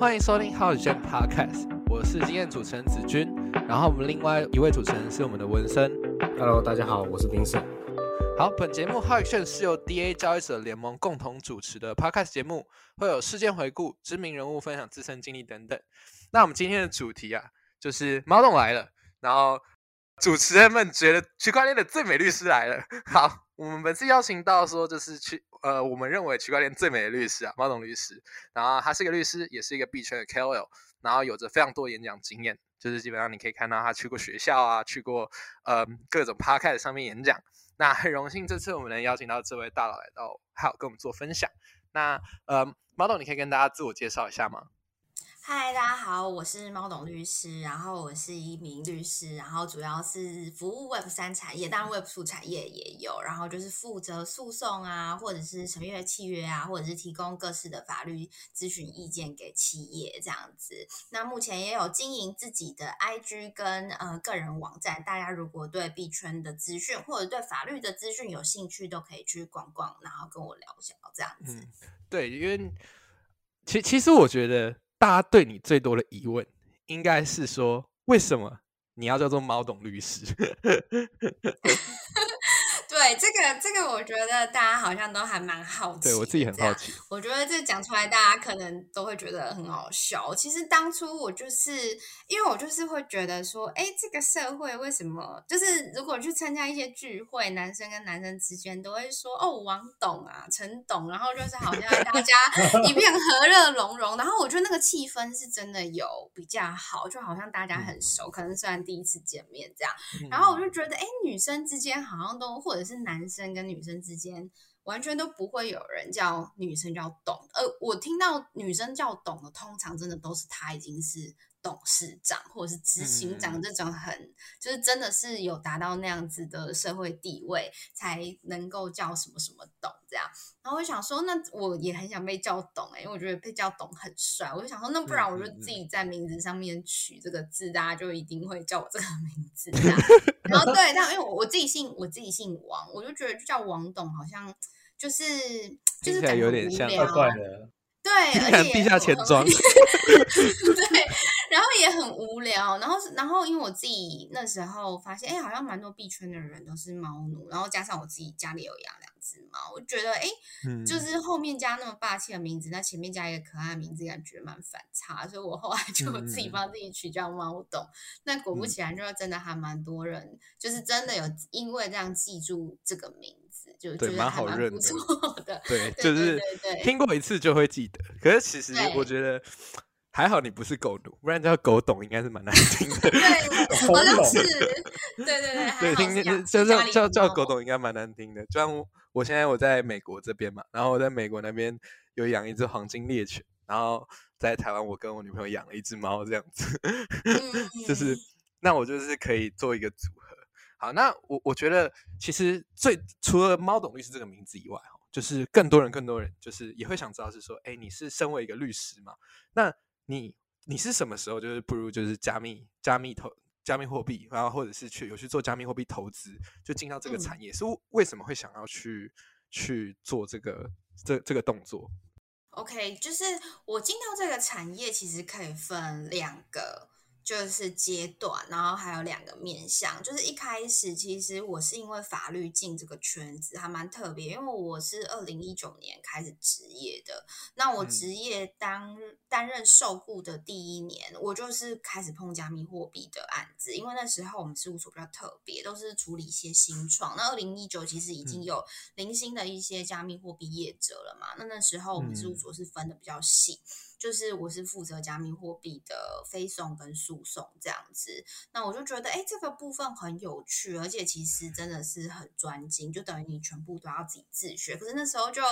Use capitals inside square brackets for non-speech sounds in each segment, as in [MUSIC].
欢迎收听好久见 Podcast，我是今天主持人子君，然后我们另外一位主持人是我们的文森。Hello，大家好，我是冰森。好，本节目好炫是由 DA 交易者联盟共同主持的 Podcast 节目，会有事件回顾、知名人物分享自身经历等等。那我们今天的主题啊，就是猫董来了，然后主持人们觉得区块链的最美律师来了。好，我们本次邀请到说，就是区呃，我们认为区块链最美的律师啊，马董律师。然后他是一个律师，也是一个币圈的 KOL，然后有着非常多演讲经验，就是基本上你可以看到他去过学校啊，去过呃各种 park 的上面演讲。那很荣幸这次我们能邀请到这位大佬来到，还有跟我们做分享。那呃，毛董，你可以跟大家自我介绍一下吗？嗨，大家好，我是猫董律师，然后我是一名律师，然后主要是服务 Web 三产业，当然 Web 四产业也有，然后就是负责诉讼啊，或者是审阅契约啊，或者是提供各式的法律咨询意见给企业这样子。那目前也有经营自己的 IG 跟呃个人网站，大家如果对币圈的资讯或者对法律的资讯有兴趣，都可以去逛逛，然后跟我聊聊这样子。对，因为其其实我觉得。大家对你最多的疑问，应该是说为什么你要叫做猫董律师？[LAUGHS] 对这个，这个我觉得大家好像都还蛮好奇。对我自己很好奇。我觉得这讲出来，大家可能都会觉得很好笑。其实当初我就是因为我就是会觉得说，哎，这个社会为什么就是如果去参加一些聚会，男生跟男生之间都会说哦，王董啊，陈董，然后就是好像大家 [LAUGHS] 一片和乐融融。然后我觉得那个气氛是真的有比较好，就好像大家很熟，可能虽然第一次见面这样。然后我就觉得，哎，女生之间好像都或者是男生跟女生之间，完全都不会有人叫女生叫懂。呃，我听到女生叫懂的，通常真的都是她已经是董事长或者是执行长这种很，就是真的是有达到那样子的社会地位，才能够叫什么什么董这样。然后我想说，那我也很想被叫董哎、欸，因为我觉得被叫董很帅。我就想说，那不然我就自己在名字上面取这个字，大家就一定会叫我这个名字这样。[LAUGHS] 然后对，但因为我我自己姓我自己姓王，我就觉得就叫王董好像就是就是感觉有点像怪怪的，对，而且地下钱庄 [LAUGHS] [LAUGHS] 对，然后也很无聊。然后然后因为我自己那时候发现，哎，好像蛮多币圈的人都是猫奴，然后加上我自己家里有养两只猫，我觉得哎，嗯就是后面加那么霸气的名字，那前面加一个可爱的名字，感觉蛮反差，所以我后来就自己帮自己取叫猫董。那果不其然，就真的还蛮多人，就是真的有因为这样记住这个名字，就觉对，得蛮好认的。错的。对，对就是听过一次就会记得。可是其实我觉得还好你不是狗奴，不然叫狗懂应该是蛮难听的。对，[LAUGHS] 好像是，对对对，对，好听就是叫叫狗懂应该蛮难听的。就像我我现在我在美国这边嘛，然后我在美国那边有养一只黄金猎犬，然后在台湾我跟我女朋友养了一只猫，这样子，嗯 [LAUGHS] 就是那我就是可以做一个组合。好，那我我觉得其实最除了猫懂律师这个名字以外，哈，就是更多人更多人就是也会想知道是说，哎，你是身为一个律师嘛？那你你是什么时候就是不如就是加密加密投加密货币，然后或者是去有去做加密货币投资，就进到这个嗯产业，是为什么会想要去去做这个这这个动作？OK，就是我进到这个产业，其实可以分两个。就是阶段，然后还有两个面向。就是一开始，其实我是因为法律进这个圈子，还蛮特别，因为我是二零一九年开始职业的。那我嗯职业当担任受雇的第一年，我就是开始碰加密货币的案子，因为那时候我们事务所比较特别，都是处理一些新创。那二零一九其实已经嗯有零星的一些加密货币业者了嘛，那那时候我们事务嗯所是分的比较细。就是我是负责加密货币的非送跟诉讼这样子，那我就觉得，哎，这个部分很有趣，而且其实真的是很专精，就等于你全部都要自己自学。可是那时候就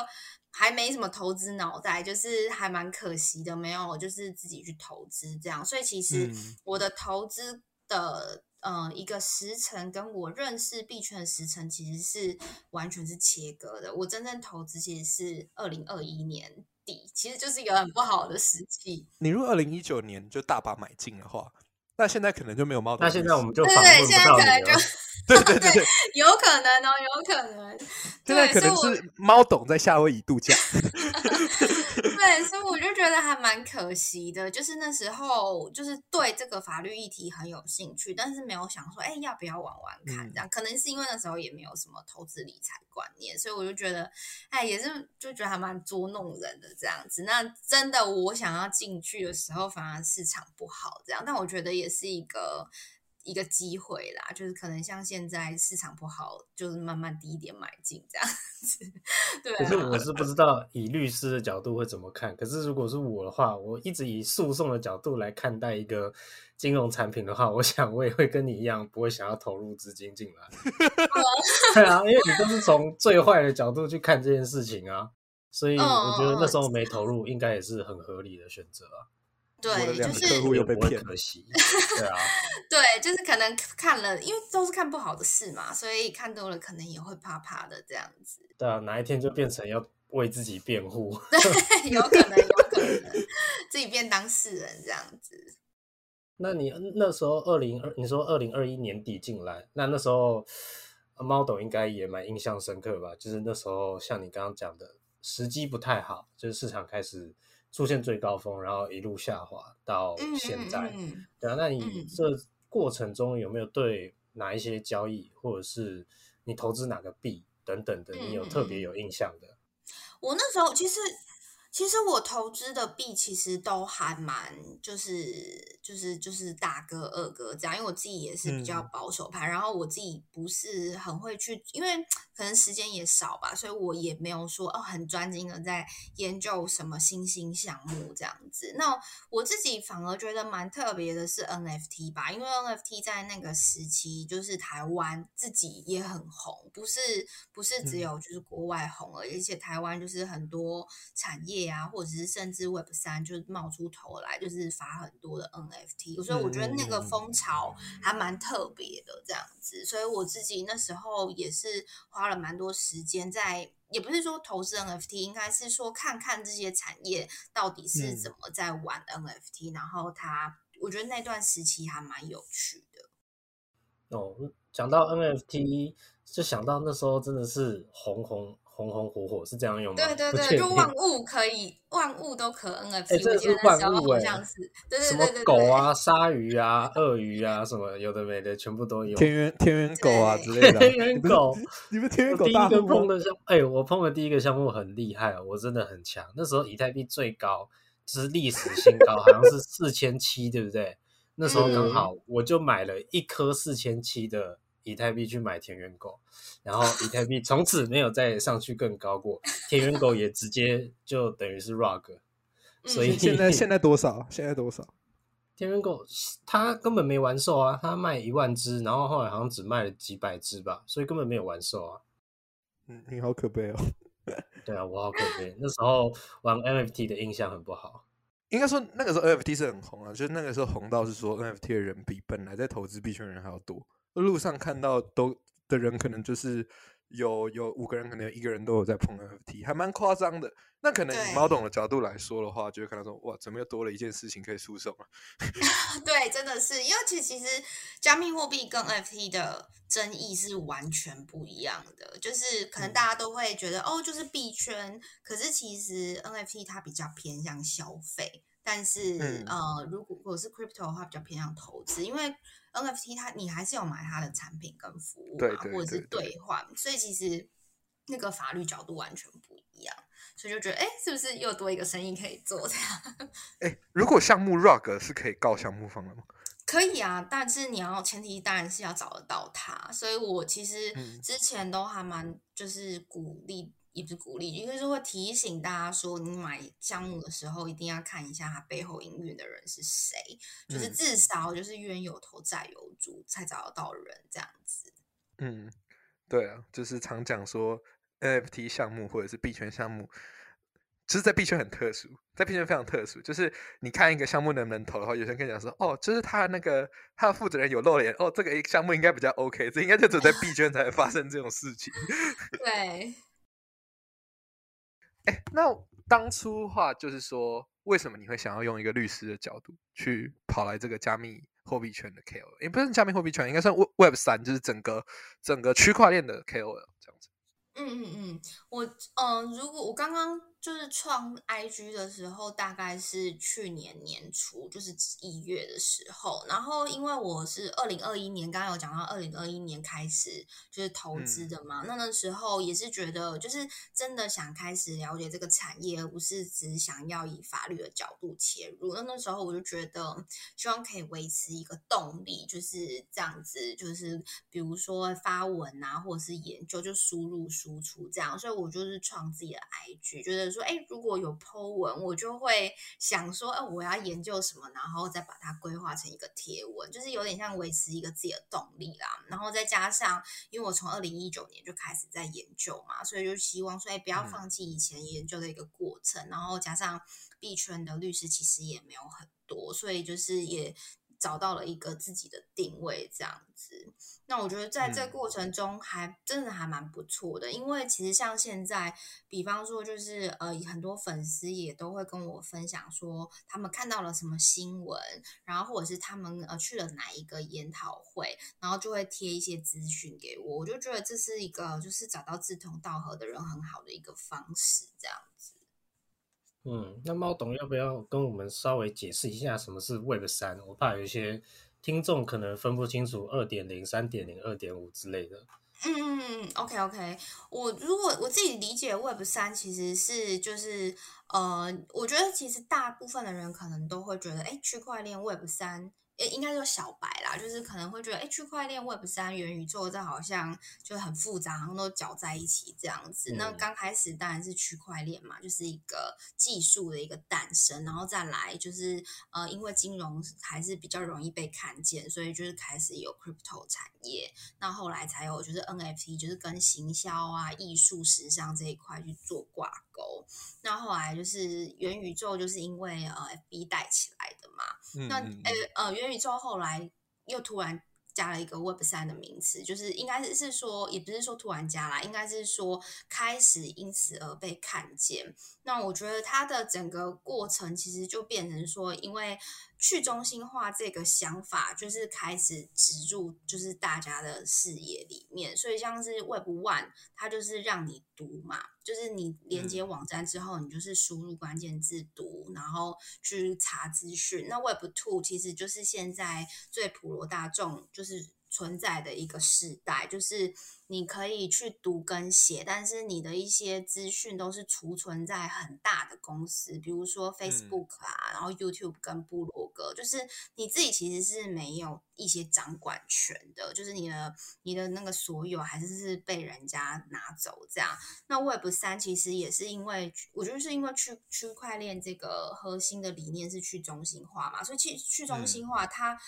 还没什么投资脑袋，就是还蛮可惜的，没有就是自己去投资这样。所以其实嗯我的投资的呃一个时辰跟我认识币圈的时辰其实是完全是切割的。我真正投资其实是二零二一年。底，其实就是一个很不好的时期。你如果二零一九年就大把买进的话，那现在可能就没有猫头。那现在我们就对对，现在可能就。[LAUGHS] 对对对对，[LAUGHS] 有可能哦，有可能。现在可能是猫董在夏威夷度假。[LAUGHS] 对，对，所以我就觉得还蛮可惜的，就是那时候就是对这个法律议题很有兴趣，但是没有想说，哎，要不要玩玩看？这样可能是因为那时候也没有什么投资理财观念，所以我就觉得，哎，也是就觉得还蛮捉弄人的这样子。那真的我想要进去的时候，反而市场不好这样，但我觉得也是一个。一个机会啦，就是可能像现在市场不好，就是慢慢低一点买进这样子。对，可是我是不知道以律师的角度会怎么看。可是如果是我的话，我一直以诉讼的角度来看待一个金融产品的话，我想我也会跟你一样，不会想要投入资金进来。[LAUGHS] 对啊，因为你都是从最坏的角度去看这件事情啊，所以我觉得那时候没投入，应该也是很合理的选择啊。对，就是客户又被骗，可惜。[LAUGHS] 对啊，对，就是可能看了，因为都是看不好的事嘛，所以看多了可能也会怕怕的这样子。对啊，哪一天就变成要为自己辩护？对，[LAUGHS] 有可能，有可能自己变当事人这样子。那你那时候二零二，你说二零二一年底进来，那那时候猫董应该也蛮印象深刻吧？就是那时候像你刚刚讲的，时机不太好，就是市场开始。出现最高峰，然后一路下滑到现在。对啊，那你这过程中有没有对哪一些交易，或者是你投资哪个币等等的，你有特别有印象的？我那时候其实。其实我投资的币其实都还蛮，就是就是就是大哥二哥这样，因为我自己也是比较保守派，然后我自己不是很会去，因为可能时间也少吧，所以我也没有说哦很专精的在研究什么新兴项目这样子。那我自己反而觉得蛮特别的是 NFT 吧，因为 NFT 在那个时期就是台湾自己也很红，不是不是只有就是国外红而已，而且台湾就是很多产业。啊，或者是甚至 Web 三就冒出头来，就是发很多的 NFT，所以我觉得那个风潮还蛮特别的这样子。所以我自己那时候也是花了蛮多时间在，也不是说投资 NFT，应该是说看看这些产业到底是怎么在玩 NFT。然后他，我觉得那段时期还蛮有趣的。哦，讲到 NFT，就想到那时候真的是红红。红红火火是这样用吗？对对对，就万物可以，万物都可 NFT。哎，这是万物哎，对什么狗啊、鲨鱼啊、鳄鱼啊，什么有的没的，全部都有。天元天元狗啊之类的。[LAUGHS] 天元狗，你们天元狗第一个碰的项，哎，我碰的第一个项目很厉害，我真的很强。那时候以太币最高，是历史新高，好像是四千七，对不对？那时候刚好我就买了一颗四千七的。以太币去买田园狗，然后以太币从此没有再上去更高过，田园狗也直接就等于是 rug，所以现在现在多少？现在多少？田园狗它根本没完售啊，它卖一万只，然后后来好像只卖了几百只吧，所以根本没有完售啊。嗯，你好可悲哦。对啊，我好可悲。那时候玩 NFT 的印象很不好。应该说那个时候 NFT 是很红啊，就是那个时候红到是说 NFT 的人比本来在投资币圈人还要多。路上看到都的人，可能就是有有五个人，可能有一个人都有在碰 NFT，还蛮夸张的。那可能以猫懂的角度来说的话，就会看到说，哇，怎么又多了一件事情可以出手了？[LAUGHS] [LAUGHS] 对，真的是，因为其实加密货币跟 NFT 的争议是完全不一样的。就是可能大家都会觉得，哦，就是币圈，可是其实 NFT 它比较偏向消费，但是呃，如果如果是 crypto 的话，比较偏向投资，因为。NFT 它你还是有买它的产品跟服务嘛，或者是兑换，所以其实那个法律角度完全不一样，所以就觉得哎，是不是又多一个生意可以做这样？[LAUGHS] 哎，如果项目 rug 是可以告项目方的吗？可以啊，但是你要前提当然是要找得到他，所以我其实之前都还蛮就是鼓励。一直鼓励，因为是会提醒大家说，你买项目的时候一定要看一下它背后营运的人是谁，就是至少就是冤有头债有主才找得到人这样子。嗯，对啊，就是常讲说 NFT 项目或者是币圈项目，就是在币圈很特殊，在币圈非常特殊。就是你看一个项目能不能投的话，有些人跟你讲说，哦，就是他那个他的负责人有露脸，哦，这个项目应该比较 OK，这应该就只在币圈才会发生这种事情。[LAUGHS] 对。哎，那当初的话就是说，为什么你会想要用一个律师的角度去跑来这个加密货币圈的 KOL？也不是加密货币圈，应该算 Web 三，就是整个整个区块链的 KOL 这样子。嗯嗯嗯，我嗯，如果我刚刚。就是创 IG 的时候，大概是去年年初，就是一月的时候。然后因为我是二零二一年，刚刚有讲到二零二一年开始就是投资的嘛，那那时候也是觉得就是真的想开始了解这个产业，而不是只想要以法律的角度切入。那那时候我就觉得希望可以维持一个动力，就是这样子，就是比如说发文啊，或者是研究，就输入输出这样。所以我就是创自己的 IG，觉得说，哎，如果有 Po 文，我就会想说，哎，我要研究什么，然后再把它规划成一个贴文，就是有点像维持一个自己的动力啦。然后再加上，因为我从二零一九年就开始在研究嘛，所以就希望说，哎，不要放弃以前研究的一个过程。然后加上币圈的律师其实也没有很多，所以就是也。找到了一个自己的定位，这样子。那我觉得在这过程中还真的还蛮不错的，因为其实像现在，比方说就是呃，很多粉丝也都会跟我分享说，他们看到了什么新闻，然后或者是他们呃去了哪一个研讨会，然后就会贴一些资讯给我。我就觉得这是一个就是找到志同道合的人很好的一个方式，这样子。嗯，那猫董要不要跟我们稍微解释一下什么是 Web 三？我怕有一些听众可能分不清楚二点零、三点零、二点五之类的。嗯，OK OK，我如果我自己理解 Web 三其实是就是呃，我觉得其实大部分的人可能都会觉得，哎，区块链 Web 三。诶，应该说小白啦，就是可能会觉得，哎，区块链、Web 三、元宇宙，这好像就很复杂，然后都搅在一起这样子。那刚开始当然是区块链嘛，就是一个技术的一个诞生，然后再来就是呃，因为金融还是比较容易被看见，所以就是开始有 crypto 产业。那后来才有就是 NFT，就是跟行销啊、艺术、时尚这一块去做挂钩。那后来就是元宇宙，就是因为呃 FB 带起来的嘛。嗯那呃呃，元宇宙后来又突然加了一个 Web 三的名词，就是应该是是说，也不是说突然加啦，应该是说开始因此而被看见。那我觉得它的整个过程其实就变成说，因为去中心化这个想法就是开始植入，就是大家的视野里面。所以像是 Web One，它就是让你读嘛，就是你连接网站之后，你就是输入关键字读，然后去查资讯。那 Web Two 其实就是现在最普罗大众就是。存在的一个时代，就是你可以去读跟写，但是你的一些资讯都是储存在很大的公司，比如说 Facebook 啊，然后 YouTube 跟部落格，就是你自己其实是没有一些掌管权的，就是你的你的那个所有还是是被人家拿走这样。那 Web 三其实也是因为，我觉得是因为区区块链这个核心的理念是去中心化嘛，所以去去中心化它。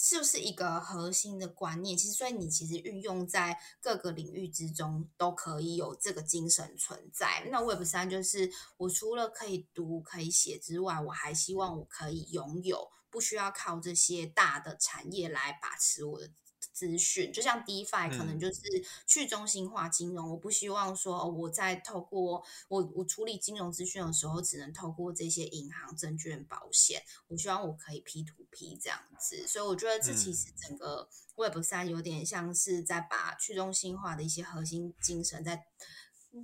是不是一个核心的观念，其实所以你其实运用在各个领域之中都可以有这个精神存在。那 Web 三就是我除了可以读可以写之外，我还希望我可以拥有，不需要靠这些大的产业来把持我的。资讯就像 DeFi 可能就是去中心化金融，我不希望说我在透过我我处理金融资讯的时候，只能透过这些银行、证券、保险，我希望我可以 P to P 这样子。所以我觉得这其实整个 Web 三有点像是在把去中心化的一些核心精神在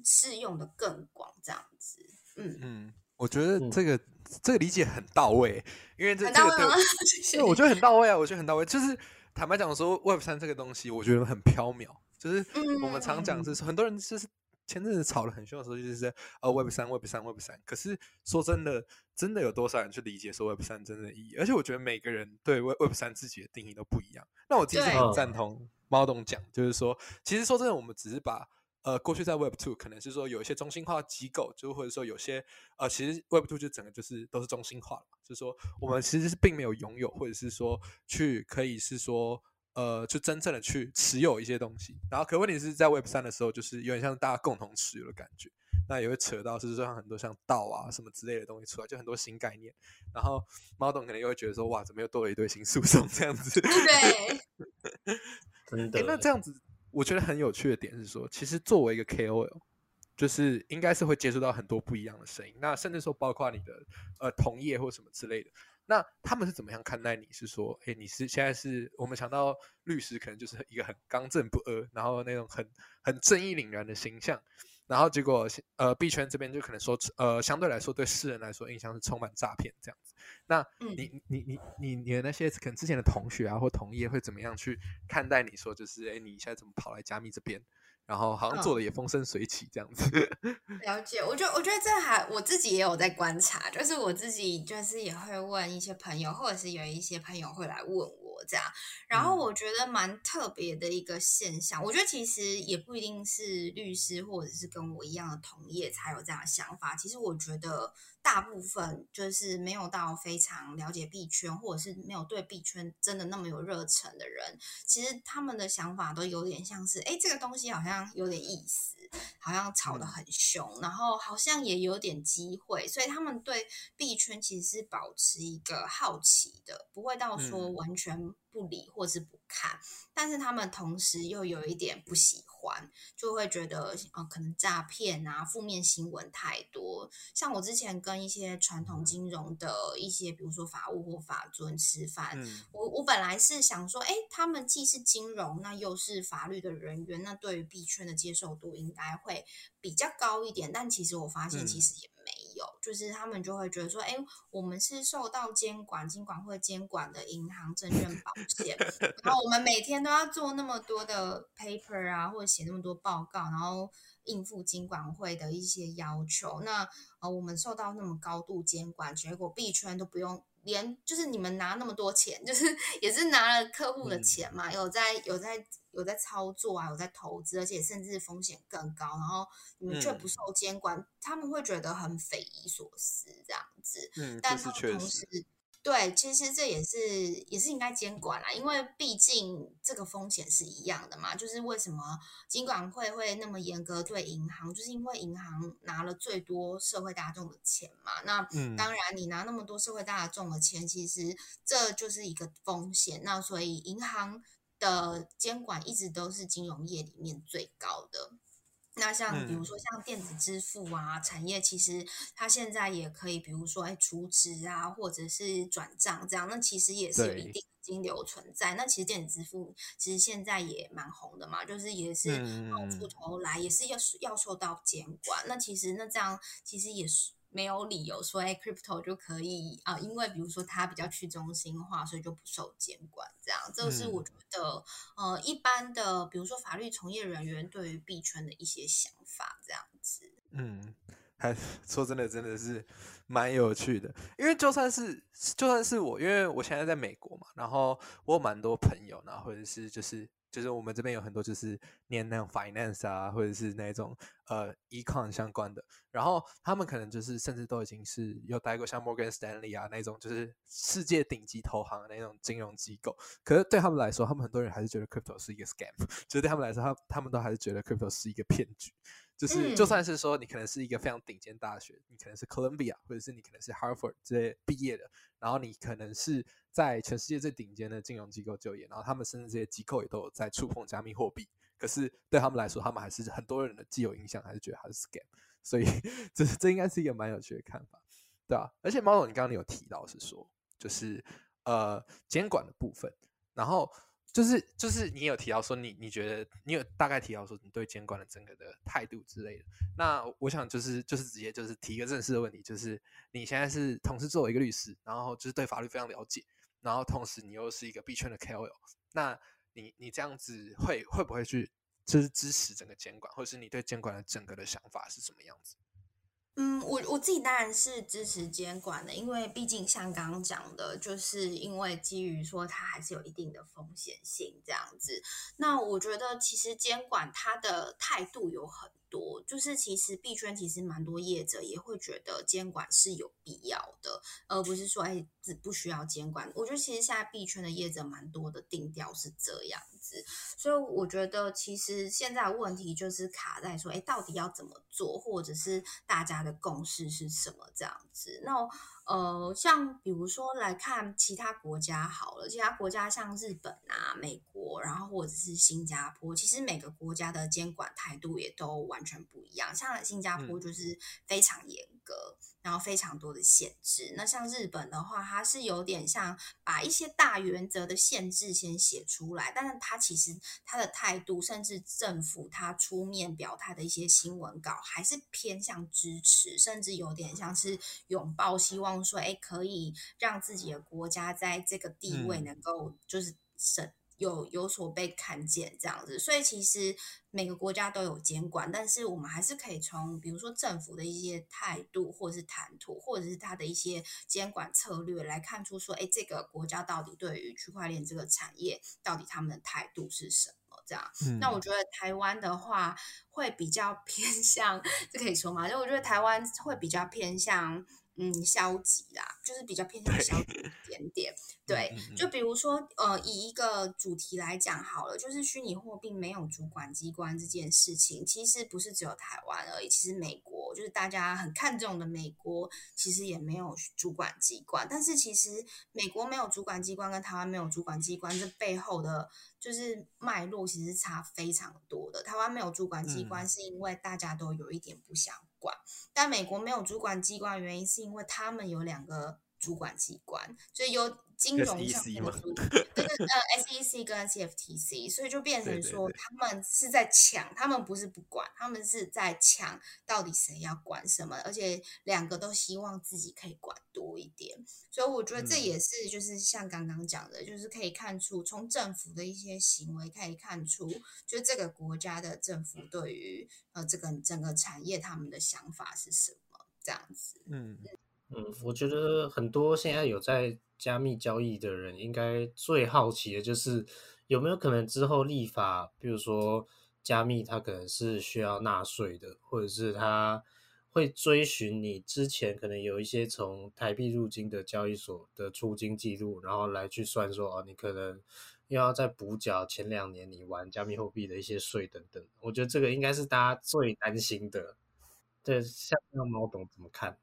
适用的更广这样子。嗯嗯，我觉得这个这个理解很到位，因为这这个 [LAUGHS] 对，我觉得很到位啊，我觉得很到位，就是。坦白讲，说 Web 三这个东西，我觉得很缥缈。就是我们常讲，是很多人就是前阵子吵得很凶的时候，就是呃 Web 三、Web 三、Web 三。可是说真的，真的有多少人去理解说 Web 三真正的意义？而且我觉得每个人对 Web Web 三自己的定义都不一样。那我其实很赞同猫董讲，就是说，其实说真的，我们只是把。呃，过去在 Web Two 可能是说有一些中心化机构，就或者说有些呃，其实 Web Two 就整个就是都是中心化了，就是说我们其实是并没有拥有，或者是说去可以是说呃，就真正的去持有一些东西。然后可问题是在 Web 三的时候，就是有点像大家共同持有的感觉，那也会扯到是说像很多像道啊什么之类的东西出来，就很多新概念。然后猫董可能又会觉得说，哇，怎么又多了一堆新诉讼这样子？对，[LAUGHS] 真的。那这样子。我觉得很有趣的点是说，其实作为一个 KOL，就是应该是会接触到很多不一样的声音。那甚至说，包括你的呃同业或什么之类的，那他们是怎么样看待你？是说，哎，你是现在是我们想到律师，可能就是一个很刚正不阿，然后那种很很正义凛然的形象。然后结果呃币圈这边就可能说呃相对来说对世人来说印象是充满诈骗这样子。那你你你你你的那些可能之前的同学啊或同业会怎么样去看待你说就是哎你现在怎么跑来加密这边？然后好像做的也风生水起这样子。[LAUGHS] 了解，我觉得我觉得这还我自己也有在观察，就是我自己就是也会问一些朋友，或者是有一些朋友会来问我这样。然后我觉得蛮特别的一个现象，我觉得其实也不一定是律师或者是跟我一样的同业才有这样的想法。其实我觉得。大部分就是没有到非常了解币圈，或者是没有对币圈真的那么有热忱的人，其实他们的想法都有点像是，哎，这个东西好像有点意思，好像炒得很凶，然后好像也有点机会，所以他们对币圈其实是保持一个好奇的，不会到说完全不理或是不看，但是他们同时又有一点不喜欢。就会觉得呃，可能诈骗啊，负面新闻太多。像我之前跟一些传统金融的一些，比如说法务或法尊吃饭，我我本来是想说，哎，他们既是金融，那又是法律的人员，那对于币圈的接受度应该会比较高一点。但其实我发现，其实也。有，就是他们就会觉得说，哎，我们是受到监管，金管会监管的银行、证券、保险，[LAUGHS] 然后我们每天都要做那么多的 paper 啊，或者写那么多报告，然后应付金管会的一些要求。那呃，我们受到那么高度监管，结果币圈都不用。连就是你们拿那么多钱，就是 [LAUGHS] 也是拿了客户的钱嘛，有在有在有在操作啊，有在投资，而且甚至风险更高，然后你们却不受监管，他们会觉得很匪夷所思这样子。嗯，但是同时。对，其实这也是也是应该监管啦，因为毕竟这个风险是一样的嘛。就是为什么金管会会那么严格对银行，就是因为银行拿了最多社会大众的钱嘛。那当然，你拿那么多社会大众的钱，其实这就是一个风险。那所以银行的监管一直都是金融业里面最高的。那像比如说像电子支付啊，产业其实它现在也可以，比如说哎储值啊，或者是转账这样，那其实也是有一定金流存在。那其实电子支付其实现在也蛮红的嘛，就是也是冒出头来，也是要要受到监管。那其实那这样其实也是。没有理由说，哎，crypto 就可以啊，因为比如说它比较去中心化，所以就不受监管。这样，这是我觉得，呃，一般的，比如说法律从业人员对于币圈的一些想法，这样子。嗯，还 [LAUGHS] 说真的，真的是蛮有趣的。因为就算是就算是我，因为我现在在美国嘛，然后我有蛮多朋友呢，或者是就是。就是我们这边有很多就是念那种 finance 啊，或者是那种呃 econ 相关的，然后他们可能就是甚至都已经是有待过像 Morgan Stanley 啊那种就是世界顶级投行那种金融机构，可是对他们来说，他们很多人还是觉得 crypto 是一个 scam，就是对他们来说，他他们都还是觉得 crypto 是一个骗局。就是就算是说你可能是一个非常顶尖大学，你可能是 Columbia，或者是你可能是 Harvard 这些毕业的，然后你可能是在全世界最顶尖的金融机构就业，然后他们甚至这些机构也都有在触碰加密货币，可是对他们来说，他们还是很多人的既有印象还是觉得它是 scam，所以这这应该是一个蛮有趣的看法，对吧？而且猫总，你刚刚有提到是说，就是呃监管的部分，然后。就是就是你有提到说你你觉得你有大概提到说你对监管的整个的态度之类的，那我想就是就是直接就是提一个正式的问题，就是你现在是同时作为一个律师，然后就是对法律非常了解，然后同时你又是一个币圈的 KOL，那你你这样子会会不会去就是支持整个监管，或者是你对监管的整个的想法是什么样子？嗯，我我自己当然是支持监管的，因为毕竟像刚刚讲的，就是因为基于说它还是有一定的风险性这样子。那我觉得其实监管它的态度有很多，就是其实币圈其实蛮多业者也会觉得监管是有必要的，而不是说哎只不需要监管。我觉得其实现在币圈的业者蛮多的定调是这样子。所以我觉得，其实现在问题就是卡在说，哎，到底要怎么做，或者是大家的共识是什么这样子？那呃，像比如说来看其他国家好了，其他国家像日本啊、美国，然后或者是新加坡，其实每个国家的监管态度也都完全不一样。像新加坡就是非常严。格，然后非常多的限制。那像日本的话，它是有点像把一些大原则的限制先写出来，但是它其实它的态度，甚至政府它出面表态的一些新闻稿，还是偏向支持，甚至有点像是拥抱，希望说，哎，可以让自己的国家在这个地位能够就是省。有有所被看见这样子，所以其实每个国家都有监管，但是我们还是可以从比如说政府的一些态度，或者是谈吐，或者是他的一些监管策略来看出说，哎，这个国家到底对于区块链这个产业，到底他们的态度是什么？这样，那我觉得台湾的话会比较偏向，[LAUGHS] 这可以说吗？就我觉得台湾会比较偏向。嗯，消极啦，就是比较偏向消极一点点。对，就比如说，呃，以一个主题来讲好了，就是虚拟货币没有主管机关这件事情，其实不是只有台湾而已。其实美国就是大家很看重的美国，其实也没有主管机关。但是其实美国没有主管机关，跟台湾没有主管机关，这背后的就是脉络其实差非常多的。台湾没有主管机关，是因为大家都有一点不想。但美国没有主管机关原因是因为他们有两个主管机关，所以有金融上面的主，就是呃 SEC 跟 CFTC，所以就变成说他们是在抢，他们不是不管，他们是在抢到底谁要管什么，而且两个都希望自己可以管多一点，所以我觉得这也是就是像刚刚讲的，就是可以看出从政府的一些行为可以看出，就这个国家的政府对于。呃，这个整个产业他们的想法是什么？这样子，嗯嗯，嗯我觉得很多现在有在加密交易的人，应该最好奇的就是有没有可能之后立法，比如说加密它可能是需要纳税的，或者是它会追寻你之前可能有一些从台币入金的交易所的出金记录，然后来去算说哦，你可能。又要再补缴前两年你玩加密货币的一些税等等，我觉得这个应该是大家最担心的。对，像那猫董怎么看？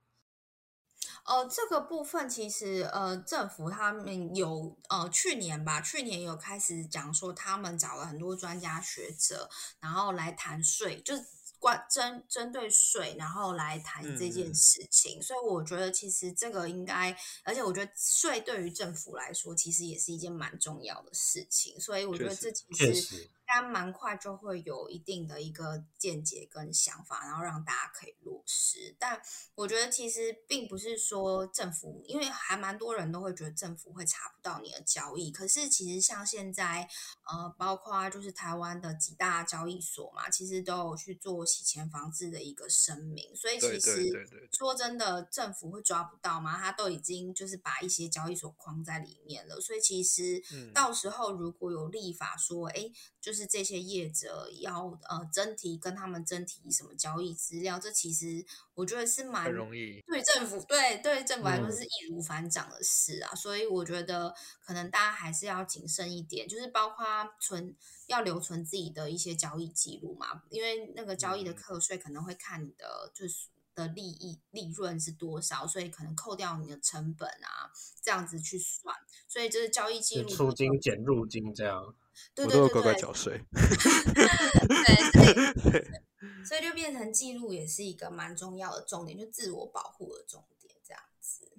呃，这个部分其实呃，政府他们有呃，去年吧，去年有开始讲说，他们找了很多专家学者，然后来谈税，就是。关针针对税，然后来谈这件事情，所以我觉得其实这个应该，而且我觉得税对于政府来说，其实也是一件蛮重要的事情，所以我觉得这其实。该蛮快就会有一定的一个见解跟想法，然后让大家可以落实。但我觉得其实并不是说政府，因为还蛮多人都会觉得政府会查不到你的交易。可是其实像现在，呃，包括就是台湾的几大交易所嘛，其实都有去做洗钱防治的一个声明。所以其实说真的，政府会抓不到吗？他都已经就是把一些交易所框在里面了。所以其实到时候如果有立法说，哎，就是。这些业者要呃真提跟他们真提什么交易资料，这其实我觉得是蛮容易，对政府对对政府来说是易如反掌的事啊，所以我觉得可能大家还是要谨慎一点，就是包括存要留存自己的一些交易记录嘛，因为那个交易的课税可能会看你的就是的利益利润是多少，所以可能扣掉你的成本啊，这样子去算，所以就是交易记录出金减入金这样。我都乖乖缴税，[LAUGHS] [LAUGHS] 对，所以就变成记录也是一个蛮重要的重点，就自我保护的重点这样子。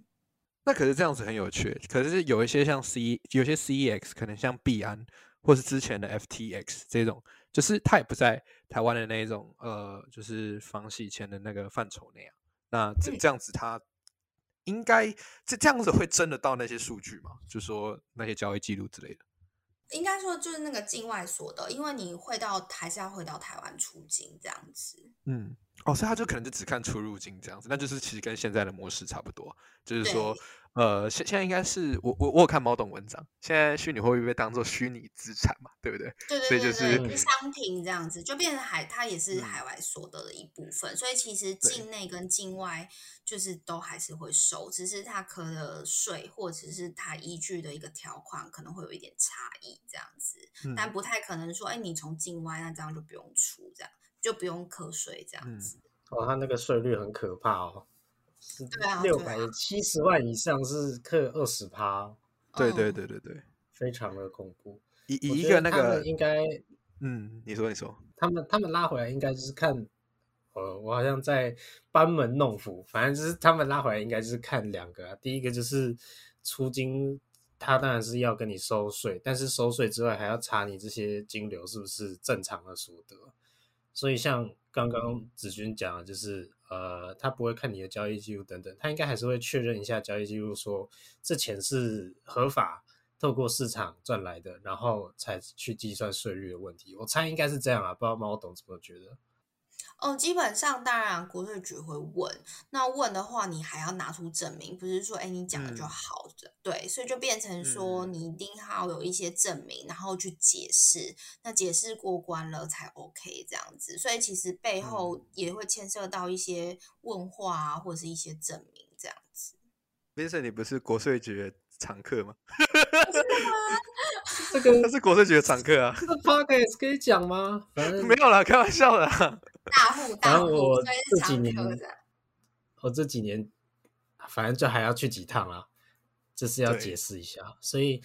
那可是这样子很有趣，可是有一些像 C，有些 CEX 可能像币安或是之前的 FTX 这种，就是它也不在台湾的那一种呃，就是防洗钱的那个范畴那样。那这这样子，它应该这这样子会真的到那些数据吗？就说那些交易记录之类的。应该说就是那个境外所得，因为你会到还是要回到台湾出境这样子。嗯，哦，所以他就可能就只看出入境这样子，那就是其实跟现在的模式差不多，就是说。呃，现现在应该是我我我有看某董文章，现在虚拟货币被当做虚拟资产嘛，对不对？对对对对，商品这样子就变成海，它也是海外所得的一部分，所以其实境内跟境外就是都还是会收，只是它可的税或者是它依据的一个条款可能会有一点差异这样子，但不太可能说，哎，你从境外那这样就不用出，这样就不用课税这样子。哦，它那个税率很可怕哦。对啊，六百七十万以上是克二十趴，对对对对对，非常的恐怖。一一个那个应该，嗯，你说你说，他们他们拉回来应该就是看呃，我好像在班门弄斧，反正就是他们拉回来应该就是看两个啊。第一个就是出金，他当然是要跟你收税，但是收税之外还要查你这些金流是不是正常的所得。所以像刚刚子君讲的，就是呃，他不会看你的交易记录等等，他应该还是会确认一下交易记录，说这钱是合法透过市场赚来的，然后才去计算税率的问题。我猜应该是这样啊，不知道猫董怎么觉得？哦，基本上当然国税局会问，那问的话你还要拿出证明，不是说哎你讲了就好的，对，所以就变成说你一定要有一些证明，然后去解释，那解释过关了才 OK 这样子，所以其实背后也会牵涉到一些问话啊，或者是一些证明这样子。Vincent，你不是国税局的常客 [LAUGHS] 吗？这个他是国税局的常客啊。这个 podcast 可以讲吗？反正 [LAUGHS] 没有啦，开玩笑的啊。大户大户，这几年。我这几年反正就还要去几趟啦，这是要解释一下，所以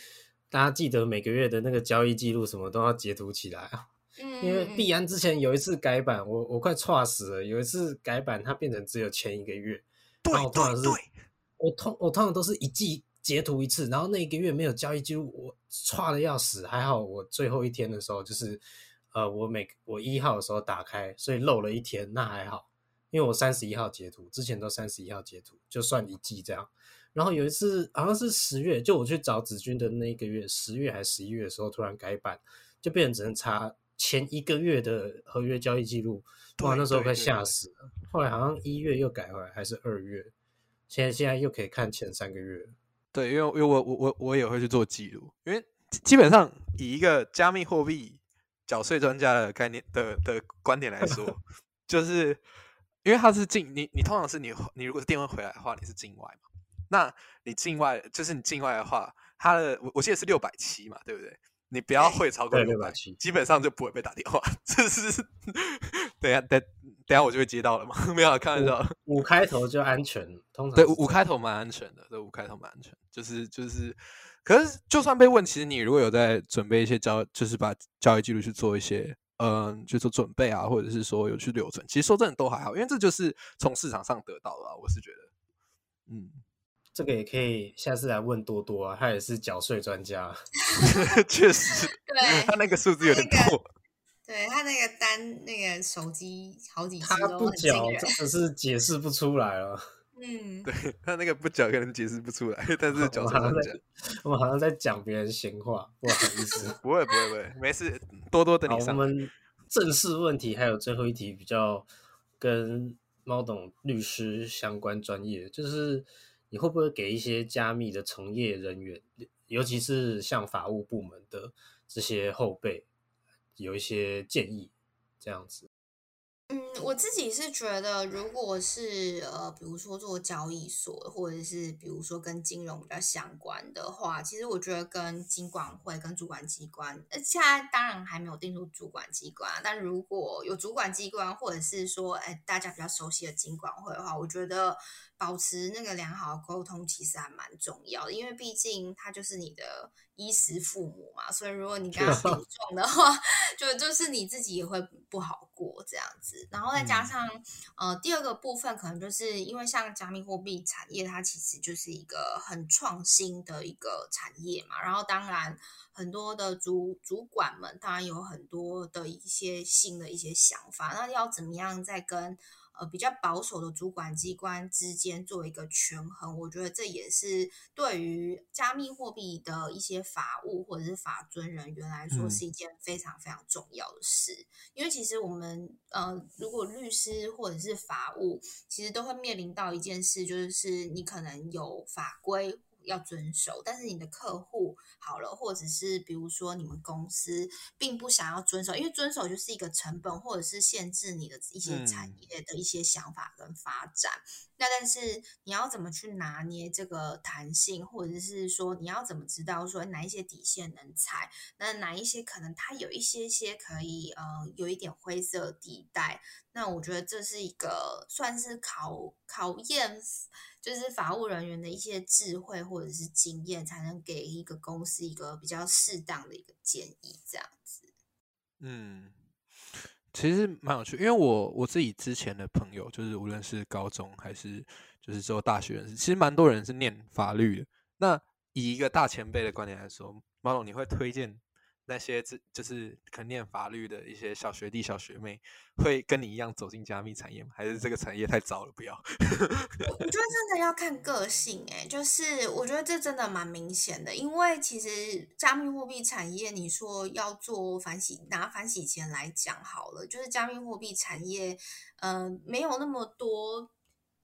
大家记得每个月的那个交易记录什么都要截图起来啊。嗯，因为嗯必安之前有一次改版，我我快岔死了。有一次改版，它变成只有前一个月，对然后我通常是对对，我通我通常都是一季截图一次，然后那一个月没有交易记录，我差的要死。还好我最后一天的时候，就是呃，我每我一号的时候打开，所以漏了一天，那还好，因为我三十一号截图，之前都三十一号截图，就算一季这样。然后有一次好像是十月，就我去找子君的那一个月，十月还是十一月的时候，突然改版，就变成只能查前一个月的合约交易记录，哇，那时候快吓死了。后来好像一月又改回来，还是二月，现在现在又可以看前三个月。对，因为因为我我我我也会去做记录，因为基基本上以一个加密货币缴税专家的概念的的观点来说，就是因为他是境你你通常是你你如果是电汇回来的话，你是境外嘛，那你境外就是你境外的话，他的我我记得是六百七嘛，对不对？你不要对汇超过六百670基本上就不会被打电话。这是等下等等下我就会接到了嘛？没有啊开玩笑。五开头就安全，通常对，五开头蛮安全的，对，五开头蛮安全，就是就是，可是就算被问，其实你如果有在准备一些交，就是把交易记录去做一些，嗯，就做准备啊，或者是说有去留存，其实说真的都还好，因为这就是从市场上得到的、啊，我是觉得，嗯，这个也可以下次来问多多啊，他也是缴税专家。[LAUGHS] 确实，对 [LAUGHS] 他那个数字有点那个多，对他那个单那个手机好几只他都不缴，很惊人真，的是解释不出来了。嗯，对他那个不讲可能解释不出来，但是缴我好像税专家在，我们好像在讲别人闲话，不好意思。[LAUGHS] 不会不会不会，没事，多多等好，你上。我们正式问题还有最后一题比较跟猫董律师相关专业，就是你会不会给一些加密的从业人员，尤其是像法务部门的这些后辈，有一些建议？这样子，嗯，我自己是觉得，如果是呃，比如说做交易所，或者是比如说跟金融比较相关的话，其实我觉得跟金管会、跟主管机关，呃，现在当然还没有定出主管机关，但如果有主管机关，或者是说，哎，大家比较熟悉的金管会的话，我觉得保持那个良好的沟通其实还蛮重要的，因为毕竟它就是你的衣食父母嘛，所以如果你跟他 [LAUGHS] 顶撞的话，就就是你自己也会不好过这样子。然后再加上、呃，第二个部分可能就是因为像加密货币产业，它其实就是一个很创新的一个产业嘛。然后当然很多的主主管们当然有很多的一些新的一些想法，那要怎么样再跟呃比较保守的主管机关之间做一个权衡，我觉得这也是对于加密货币的一些法务或者是法尊人员来说嗯是一件非常非常重要的事。因为其实我们呃，如果律师或者是法务，其实都会面临到一件事，就是你可能有法规。要遵守，但是你的客户好了，或者是比如说你们公司并不想要遵守，因为遵守就是一个成本，或者是限制你的一些产嗯业的一些想法跟发展。那但是你要怎么去拿捏这个弹性，或者是说你要怎么知道说哪一些底线能踩，那哪一些可能它有一些些可以呃有一点灰色地带。那我觉得这是一个算是考考验，就是法务人员的一些智慧或者是经验，才能给一个公司一个比较适当的一个建议，这样子。嗯，其实蛮有趣，因为我我自己之前的朋友，就是无论是高中还是就是之后大学人士，其实蛮多人是念法律的。那以一个大前辈的观点来说，马总，你会推荐那些就是可能念法律的一些小学弟、小学妹，会跟你一样走进加密产业吗？还是这个产业太早了，不要？[LAUGHS] 我觉得真的要看个性，哎，就是我觉得这真的蛮明显的，因为其实加密货币产业，你说要做反洗拿反洗钱来讲好了，就是加密货币产业，呃，没有那么多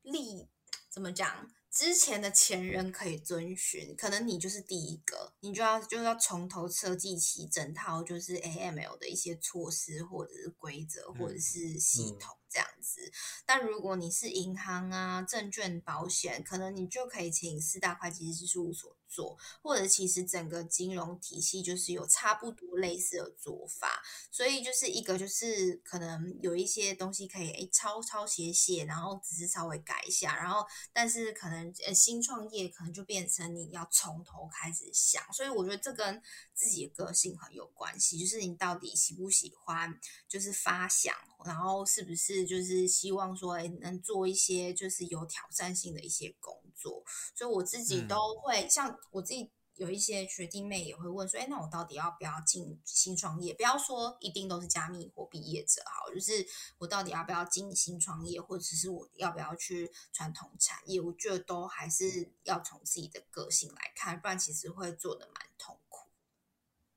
利，怎么讲？之前的前人可以遵循，可能你就是第一个，你就要就是要从头设计起整套就是 AML 的一些措施，或者是规则，或者是系统。这样子，但如果你是银行啊、证券、保险，可能你就可以请四大会计师事务所做，或者其实整个金融体系就是有差不多类似的做法。所以就是一个就是可能有一些东西可以诶抄抄写写，然后只是稍微改一下，然后但是可能呃新创业可能就变成你要从头开始想。所以我觉得这跟自己的个性很有关系，就是你到底喜不喜欢就是发想。然后是不是就是希望说，哎，能做一些就是有挑战性的一些工作？所以我自己都会像我自己有一些学弟妹也会问说，哎，那我到底要不要进新创业？不要说一定都是加密货币业者好，就是我到底要不要进新创业，或者是我要不要去传统产业？我觉得都还是要从自己的个性来看，不然其实会做的蛮痛苦。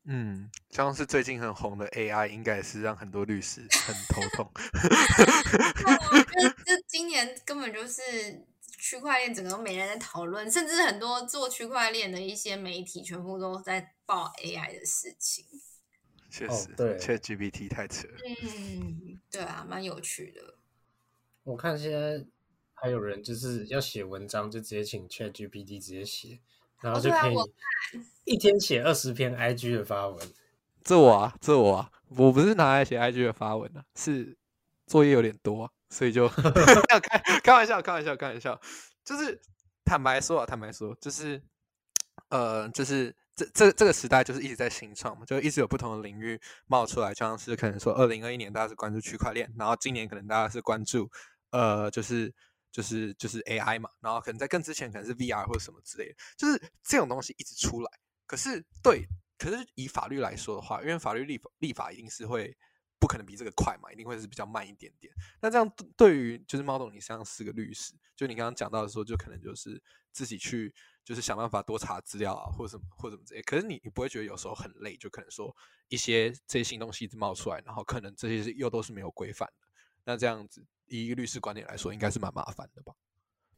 嗯，像是最近很红的 AI，应该也是让很多律师很头痛。[LAUGHS] 就这今年根本就是区块链，整个都没人在讨论，甚至很多做区块链的一些媒体全部都在报 AI 的事情。确实，对，ChatGPT 太扯。嗯，对啊，蛮有趣的。我看现在还有人就是要写文章，就直接请 ChatGPT 直接写。然后就可以一天写二十篇 IG 的发文，这我啊，这我啊，我不是拿来写 IG 的发文的，是作业有点多，所以就 [LAUGHS] 开开玩笑，开玩笑，开玩笑，就是坦白说啊，坦白说，就是呃，就是这这这个时代就是一直在新创嘛，就一直有不同的领域冒出来，像是可能说二零二一年大家是关注区块链，然后今年可能大家是关注呃，就是。就是就是 AI 嘛，然后可能在更之前可能是 VR 或者什么之类的，就是这种东西一直出来。可是对，可是以法律来说的话，因为法律立法立法一定是会不可能比这个快嘛，一定会是比较慢一点点。那这样对于就是猫董，你像是个律师，就你刚刚讲到的时候，就可能就是自己去就是想办法多查资料啊，或者什么或什么之类。可是你你不会觉得有时候很累，就可能说一些这些新东西一直冒出来，然后可能这些又都是没有规范的，那这样子。以一个律师观点来说，应该是蛮麻烦的吧？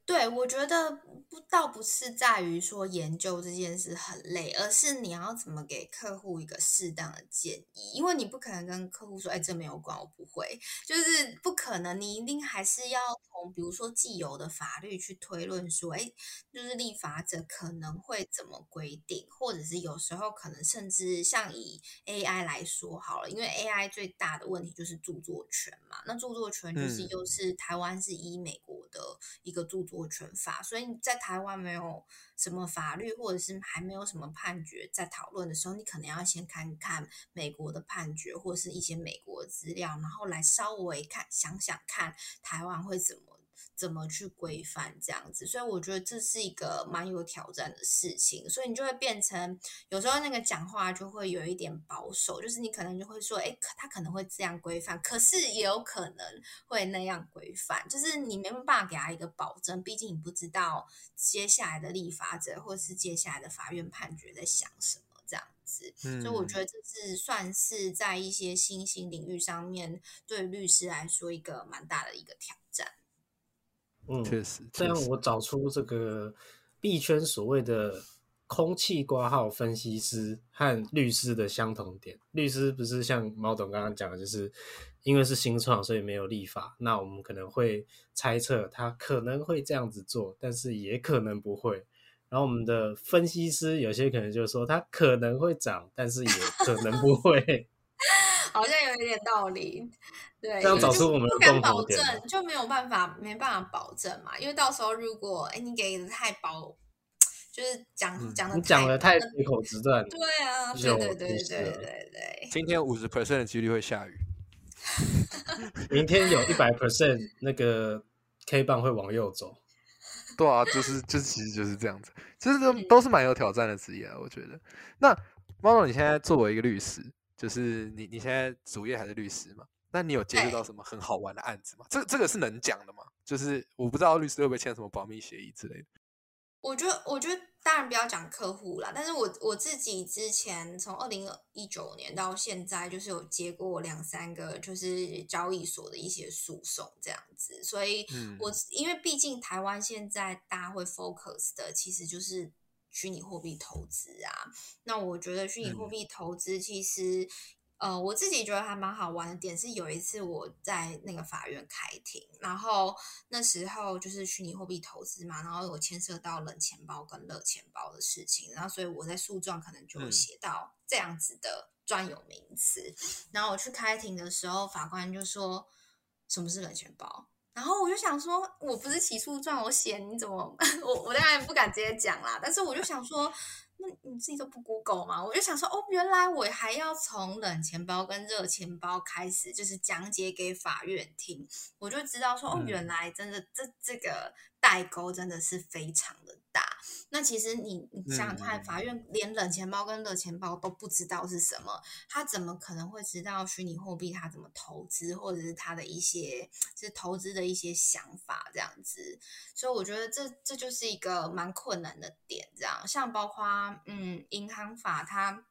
对，我觉得不倒不是在于说研究这件事很累，而是你要怎么给客户一个适当的建议，因为你不可能跟客户说：“哎，这没有关，我不会。”就是不可能，你一定还是要从比如说既有的法律去推论说：“哎，就是立法者可能会怎么规定，或者是有时候可能甚至像以 AI 来说好了，因为 AI 最大的问题就是著作权嘛，那著作权就是又是台湾是依美国的一个著作。权法，所以在台湾没有什么法律，或者是还没有什么判决在讨论的时候，你可能要先看看美国的判决，或者是一些美国资料，然后来稍微看想想看台湾会怎么。怎么去规范这样子？所以我觉得这是一个蛮有挑战的事情。所以你就会变成有时候那个讲话就会有一点保守，就是你可能就会说，哎，他可能会这样规范，可是也有可能会那样规范，就是你没办法给他一个保证。毕竟你不知道接下来的立法者或是接下来的法院判决在想什么这样子。所以我觉得这是算是在一些新兴领域上面对律师来说一个蛮大的一个挑战。嗯，确实，这样我找出这个币圈所谓的空气挂号分析师和律师的相同点。律师不是像毛董刚刚讲的，就是因为是新创，所以没有立法。那我们可能会猜测他可能会这样子做，但是也可能不会。然后我们的分析师有些可能就是说，他可能会涨，但是也可能不会。[LAUGHS] 好像有一点道理。对，这样找出我们不敢保证，就没有办法，没办法保证嘛。因为到时候如果哎，你给的太薄，就是讲讲的你讲的太随口直断，对啊，对对对对对对。今天五十 percent 的几率会下雨。[LAUGHS] 明天有一百 percent 那个 K 棒会往右走。对啊，就是就是，其实就是这样子，其实都都是蛮有挑战的职业啊，我觉得。那猫总，你现在作为一个律师，就是你你现在主业还是律师嘛？那你有接触到什么很好玩的案子吗？这这个是能讲的吗？就是我不知道律师会不会签什么保密协议之类的。我觉得，我觉得当然不要讲客户啦，但是我我自己之前从二零一九年到现在，就是有接过两三个就是交易所的一些诉讼这样子，所以我因为毕竟台湾现在大家会 focus 的其实就是虚拟货币投资啊，那我觉得虚拟货币投资其实。呃，我自己觉得还蛮好玩的点是，有一次我在那个法院开庭，然后那时候就是虚拟货币投资嘛，然后有牵涉到冷钱包跟热钱包的事情，然后所以我在诉状可能就写到这样子的专有名词，然后我去开庭的时候，法官就说什么是冷钱包，然后我就想说，我不是起诉状，我写你怎么，我我当然不敢直接讲啦，但是我就想说。那你自己都不 Google 吗？我就想说，哦，原来我还要从冷钱包跟热钱包开始，就是讲解给法院听，我就知道说，哦，原来真的这这个。代沟真的是非常的大。那其实你你想想看，法院连冷钱包跟热钱包都不知道是什么，他怎么可能会知道虚拟货币他怎么投资，或者是他的一些是投资的一些想法这样子？所以我觉得这这就是一个蛮困难的点。这样像包括嗯银行法它。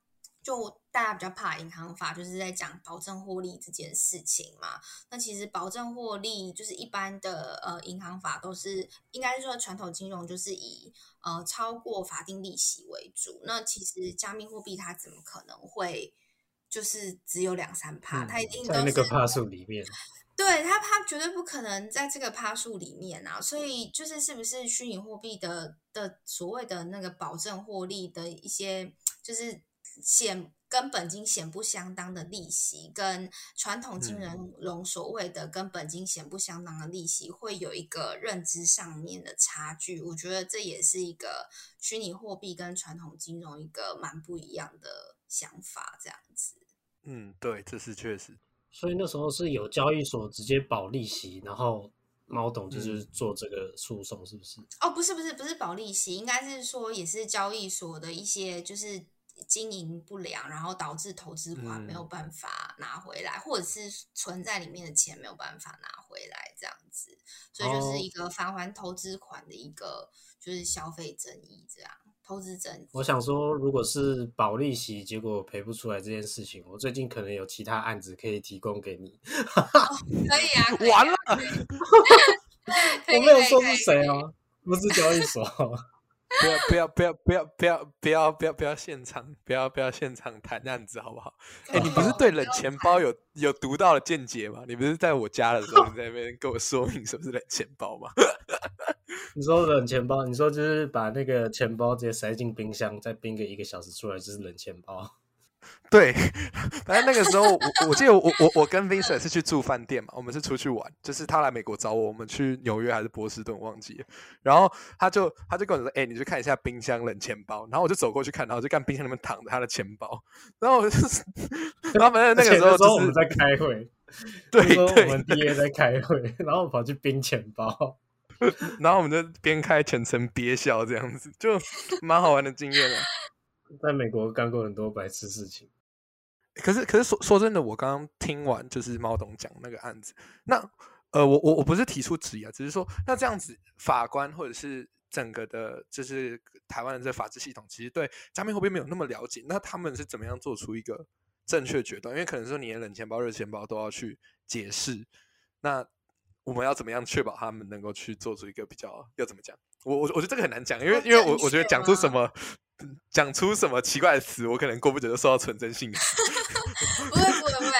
就大家比较怕银行法，就是在讲保证获利这件事情嘛。那其实保证获利就是一般的呃银行法都是，应该是说传统金融就是以呃超过法定利息为主。那其实加密货币它怎么可能会就是只有两三趴？它一定在那个趴数里面。[LAUGHS] 对它，它绝对不可能在这个趴数里面啊。所以就是是不是虚拟货币的的所谓的那个保证获利的一些就是。显跟本金显不相当的利息，跟传统金融所谓的跟本金显不相当的利息，会有一个认知上面的差距。我觉得这也是一个虚拟货币跟传统金融一个蛮不一样的想法，这样子。嗯，对，这是确实。所以那时候是有交易所直接保利息，然后猫董就是做这个诉讼，是不是？哦，不是，不是，不是保利息，应该是说也是交易所的一些就是。经营不良，然后导致投资款没有办法拿回来，或者是存在里面的钱没有办法拿回来，这样子，所以就是一个返还投资款的一个就是消费争议，这样投资争议。我想说，如果是保利息，结果赔不出来这件事情，我最近可能有其他案子可以提供给你。[LAUGHS] 可以啊，完了，[LAUGHS] 我没有说是谁哦，不是交易所。不要不要不要不要不要不要不要现场不要不要现场谈案子好不好？哎，你不是对冷钱包有有独到的见解吗？你不是在我家的时候你在那边跟我说明什么是冷钱包吗？[LAUGHS] 你说冷钱包，你说就是把那个钱包直接塞进冰箱，再冰个一个小时出来就是冷钱包。对，[LAUGHS] 反正那个时候，我我记得我我我跟 Vincent 是去住饭店嘛，我们是出去玩，就是他来美国找我，我们去纽约还是波士顿忘记了，然后他就他就跟我说，哎，你去看一下冰箱冷钱包，然后我就走过去看，然后就看冰箱里面躺着他的钱包，然后我就，[LAUGHS] 然后反正那个时候就是我们在开会，对对，我们毕业在开会，然后跑去冰钱包，然后我们就边开全程憋笑这样子，就蛮好玩的经验了。在美国干过很多白痴事情，可是可是说说真的，我刚刚听完就是猫董讲那个案子，那呃，我我我不是提出质疑啊，只是说那这样子法官或者是整个的，就是台湾的这法治系统，其实对加密货币没有那么了解，那他们是怎么样做出一个正确决断？因为可能说你连冷钱包、热钱包都要去解释，那我们要怎么样确保他们能够去做出一个比较？要怎么讲？我我我觉得这个很难讲，因为因为我我觉得讲出什么。讲出什么奇怪的词，我可能过不久就受到纯真性。[LAUGHS] 不会不会不会，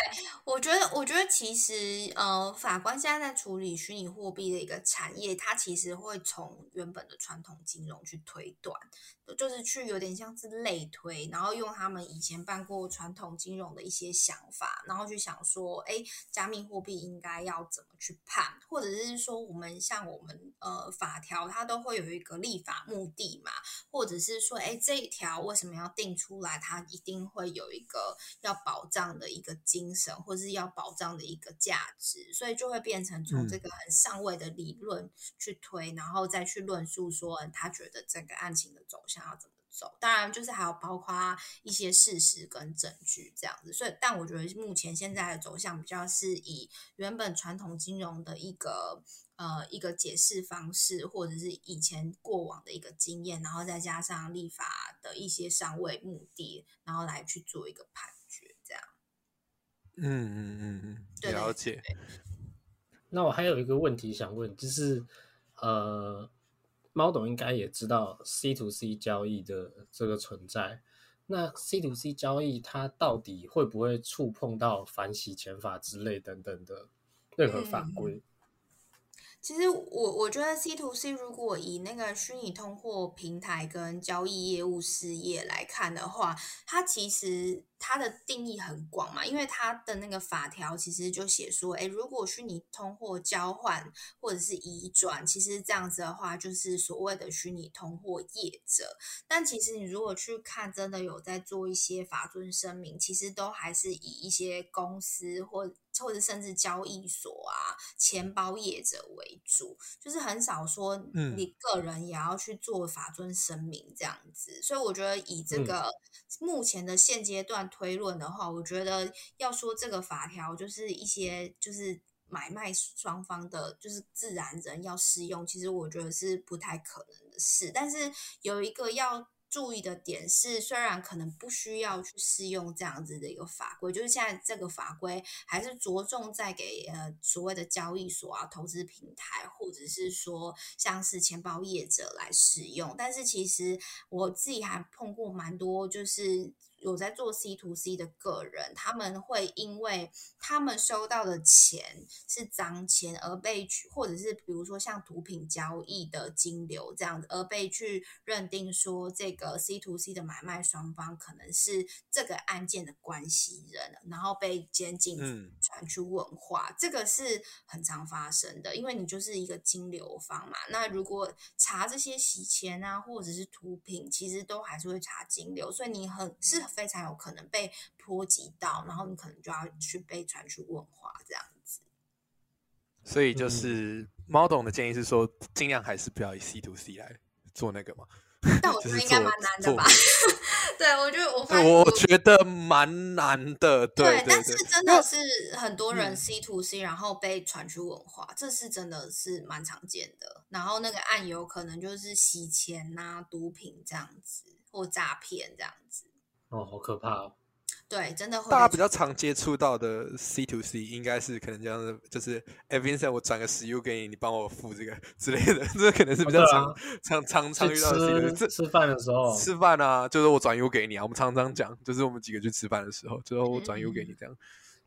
我我觉得我觉得其实呃，法官现在在处理虚拟货币的一个产业，它其实会从原本的传统金融去推断。就是去有点像是类推，然后用他们以前办过传统金融的一些想法，然后去想说，哎，加密货币应该要怎么去判，或者是说，我们像我们呃法条，它都会有一个立法目的嘛，或者是说，哎，这一条为什么要定出来？它一定会有一个要保障的一个精神，或者是要。保障的一个价值，所以就会变成从嗯这个很上位的理论去推，然后再去论述说嗯他觉得整个案情的走向要怎么走。当然，就是还有包括一些事实跟证据这样子。所以，但我觉得目前现在的走向比较是以原本传统金融的一个。呃，一个解释方式，或者是以前过往的一个经验，然后再加上立法的一些上位目的，然后来去做一个判。嗯嗯嗯嗯，了解。那我还有一个问题想问，就是呃，猫董应该也知道 C to C 交易的这个存在。那 C to C 交易它到底会不会触碰到反洗钱法之类等等的任何法规？其实我我觉得 C to C 如果以那个虚拟通货平台跟交易业务事业来看的话，它其实它的定义很广嘛，因为它的那个法条其实就写说，哎，如果虚拟通货交换或者是移转，其实这样子的话就是所谓的虚拟通货业者。但其实你如果去看，真的有在做一些法尊声明，其实都还是以一些公司或或者甚至交易所啊、钱包业者为主，就是很少说嗯你个人也要去做法尊声明这样子。所以我觉得以这个目前的现阶段推论的话，我觉得要说这个法条就是一些就是。买卖双方的，就是自然人要适用，其实我觉得是不太可能的事。但是有一个要注意的点是，虽然可能不需要去适用这样子的一个法规，就是现在这个法规还是着重在给呃所谓的交易所啊、投资平台，或者是说像是钱包业者来使用。但是其实我自己还碰过蛮多，就是。有在做 C to C 的个人，他们会因为他们收到的钱是脏钱而被去，或者是比如说像毒品交易的金流这样子，而被去认定说这个 C to C 的买卖双方可能是这个案件的关系人，然后被监禁嗯传去问话，这个是很常发生的，因为你就是一个金流方嘛。那如果查这些洗钱啊，或者是毒品，其实都还是会查金流，所以你很是非常有可能被波及到，然后你可能就要去被传去问话这样子。所以嗯就是猫董的建议是说，尽量还是不要以 C to C 来做那个嘛。但我 [LAUGHS] 觉得应该蛮难的吧？[LAUGHS] 对，我觉得我发我觉得蛮难的，对但对是真的是很多人嗯 C to C，、然后被传去文化，这是真的是蛮常见的。然后那个案有可能就是洗钱呐、毒品这样子，或诈骗这样子。哦，好可怕哦！对，真的会大家比较常接触到的 C to C 应该是可能这样子，就是哎、Vincent，我转个十 U 给你，你帮我付这个之类的，[LAUGHS] 这可能是比较常、常常常遇到的 C to C 这。吃吃饭的时候，吃饭啊，就是我转 U 给你啊，我们常常讲，就是我们几个去吃饭的时候，最后我转 U 给嗯你这样。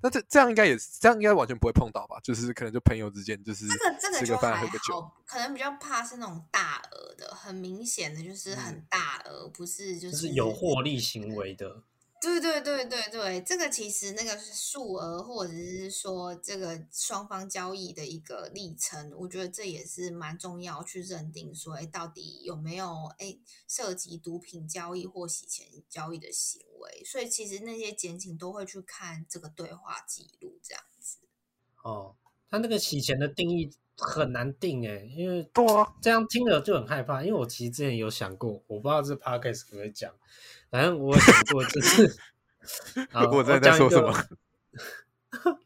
那这这样应该也是，这样应该完全不会碰到吧？就是可能就朋友之间，就是这个这个就吃个饭还喝个酒。好，可能比较怕是那种大额的，很明显的就是很嗯大额，不是就就是是有获利行为的。对对对对对，这个其实那个是数额，或者是说这个双方交易的一个历程，我觉得这也是蛮重要去认定说，哎，到底有没有哎涉及毒品交易或洗钱交易的行为。所以其实那些检警都会去看这个对话记录，这样子。哦，他那个洗钱的定义很难定诶，因为对啊，这样听了就很害怕。因为我其实之前有想过，我不知道这 podcast 可不可以讲，反正我有想过就是，[LAUGHS] 好我在在说什么？[LAUGHS]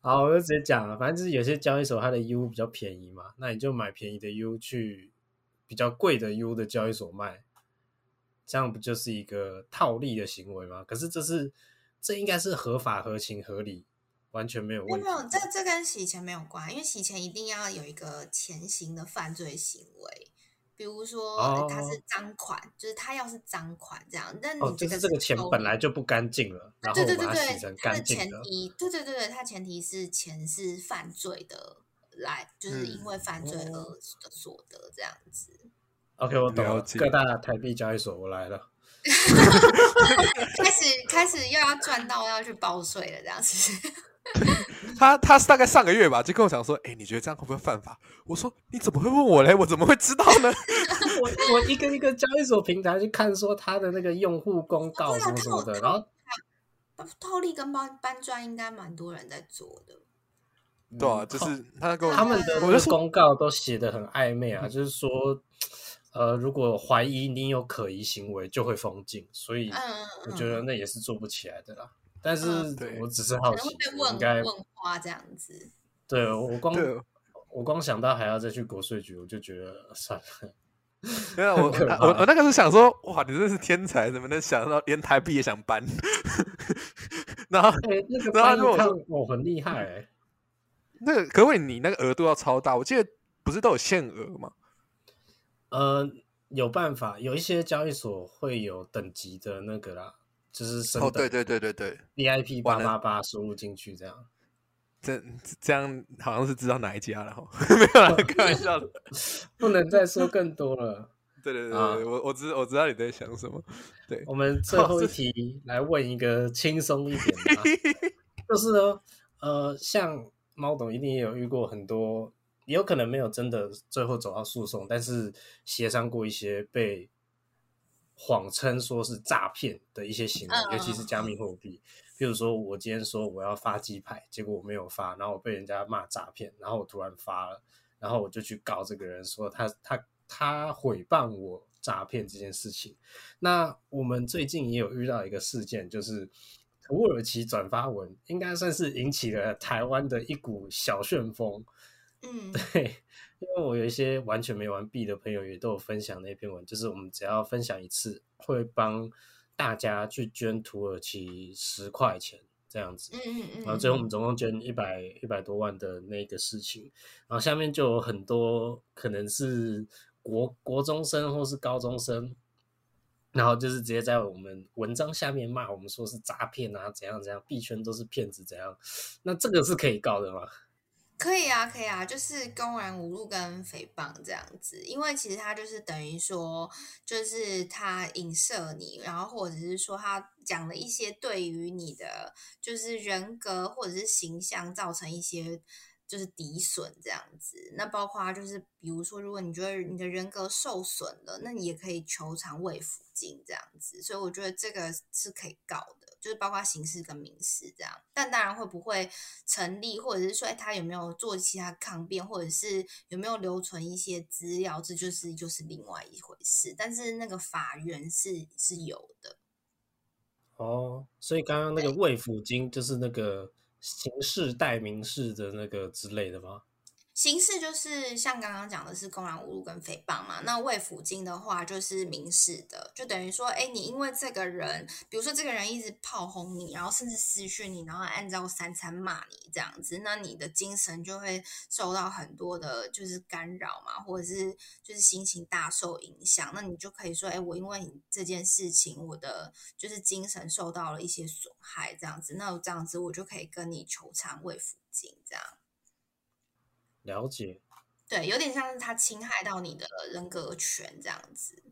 好，我就直接讲了，反正就是有些交易所它的 U 比较便宜嘛，那你就买便宜的 U 去比较贵的 U 的交易所卖，这样不就是一个套利的行为吗？可是这是这应该是合法、合情、合理，完全没有问题没有，这这跟洗钱没有关，因为洗钱一定要有一个前行的犯罪行为，比如说、呃它是哦赃款，就是它要是赃款这样，但哦，你就是个这个钱本来就不干净了，然后对对对把它洗对，成干净的。前提，对对对对，它前提是钱是犯罪的来，就是因嗯为犯罪而所得这样子。OK，我懂了。各大台币交易所，我来了。[LAUGHS] 开始开始又要赚到要去报税了，这样子。[LAUGHS] 他他是大概上个月吧，就跟我讲说，哎、你觉得这样会不会犯法？我说你怎么会问我嘞？我怎么会知道呢？[LAUGHS] 我 [LAUGHS] 我一个一个交易所平台去看，说他的那个用户公告什么什么的，然后透力跟搬搬砖应该蛮多人在做的。对啊，嗯就是他跟我他们的公告都写的很暧昧啊，就是说，呃，如果怀疑你有可疑行为，就会封禁，所以我觉得那也是做不起来的啦。但是我只是好奇应该问花这样子。对我光我光想到还要再去国税局，我就觉得算了。[LAUGHS] 没有我我我那个是想说，哇，你真是天才，怎么能想到连台币也想搬？[LAUGHS] 然后然后他跟我说，我很厉害哎、那个可不可以你那个额度要超大？我记得不是都有限额吗？呃，有办法，有一些交易所会有等级的那个啦，就是升哦，对对对对对，VIP 八八八输入进去这样。这这样好像是知道哪一家了哈，[LAUGHS] 没有啦，[LAUGHS] 开玩笑的。[LAUGHS] 不能再说更多了。对对对我我知我知道你在想什么。对，我们最后一题来问一个轻松一点的、啊，就是呢，呃，像猫董一定也有遇过很多，也有可能没有真的最后走到诉讼，但是协商过一些被谎称说是诈骗的一些行为，嗯尤其是加密货币。比如说，我今天说我要发鸡排，结果我没有发，然后我被人家骂诈骗，然后我突然发了，然后我就去告这个人说他他他诽谤我诈骗这件事情。那我们最近也有遇到一个事件，就是土耳其转发文，应该算是引起了台湾的一股小旋风。嗯，对，因为我有一些完全没玩币的朋友也都有分享那篇文，就是我们只要分享一次，会帮大家去捐土耳其十块钱这样子。嗯嗯嗯，然后最后我们总共捐一百一百多万的那个事情，然后下面就有很多可能是国国中生或是高中生，然后就是直接在我们文章下面骂我们说是诈骗啊，怎样怎样，币圈都是骗子怎样，那这个是可以告的吗？可以啊，可以啊，就是公然侮辱跟诽谤这样子，因为其实他就是等于说，就是他影射你，然后或者是说他讲了一些对于你的就是人格或者是形象造成一些就是抵损这样子。那包括就是比如说，如果你觉得你的人格受损了，那你也可以求偿慰抚金这样子。所以我觉得这个是可以告的。就是包括刑事跟民事这样，但当然会不会成立，或者是说，哎，他有没有做其他抗辩，或者是有没有留存一些资料，这就是就是另外一回事。但是那个法源是是有的，哦，所以刚刚那个魏抚金就是那个刑事代民事的那个之类的吗？刑事就是像刚刚讲的是公然侮辱跟诽谤嘛，那慰抚金的话就是民事的，就等于说，哎，你因为这个人，比如说这个人一直炮轰你，然后甚至私讯你，然后按照三餐骂你这样子，那你的精神就会受到很多的，就是干扰嘛，或者是就是心情大受影响，那你就可以说，哎，我因为你这件事情，我的就是精神受到了一些损害，这样子，那这样子我就可以跟你求偿慰抚金，这样。了解。对，有点像是他侵害到你的人格权这样子。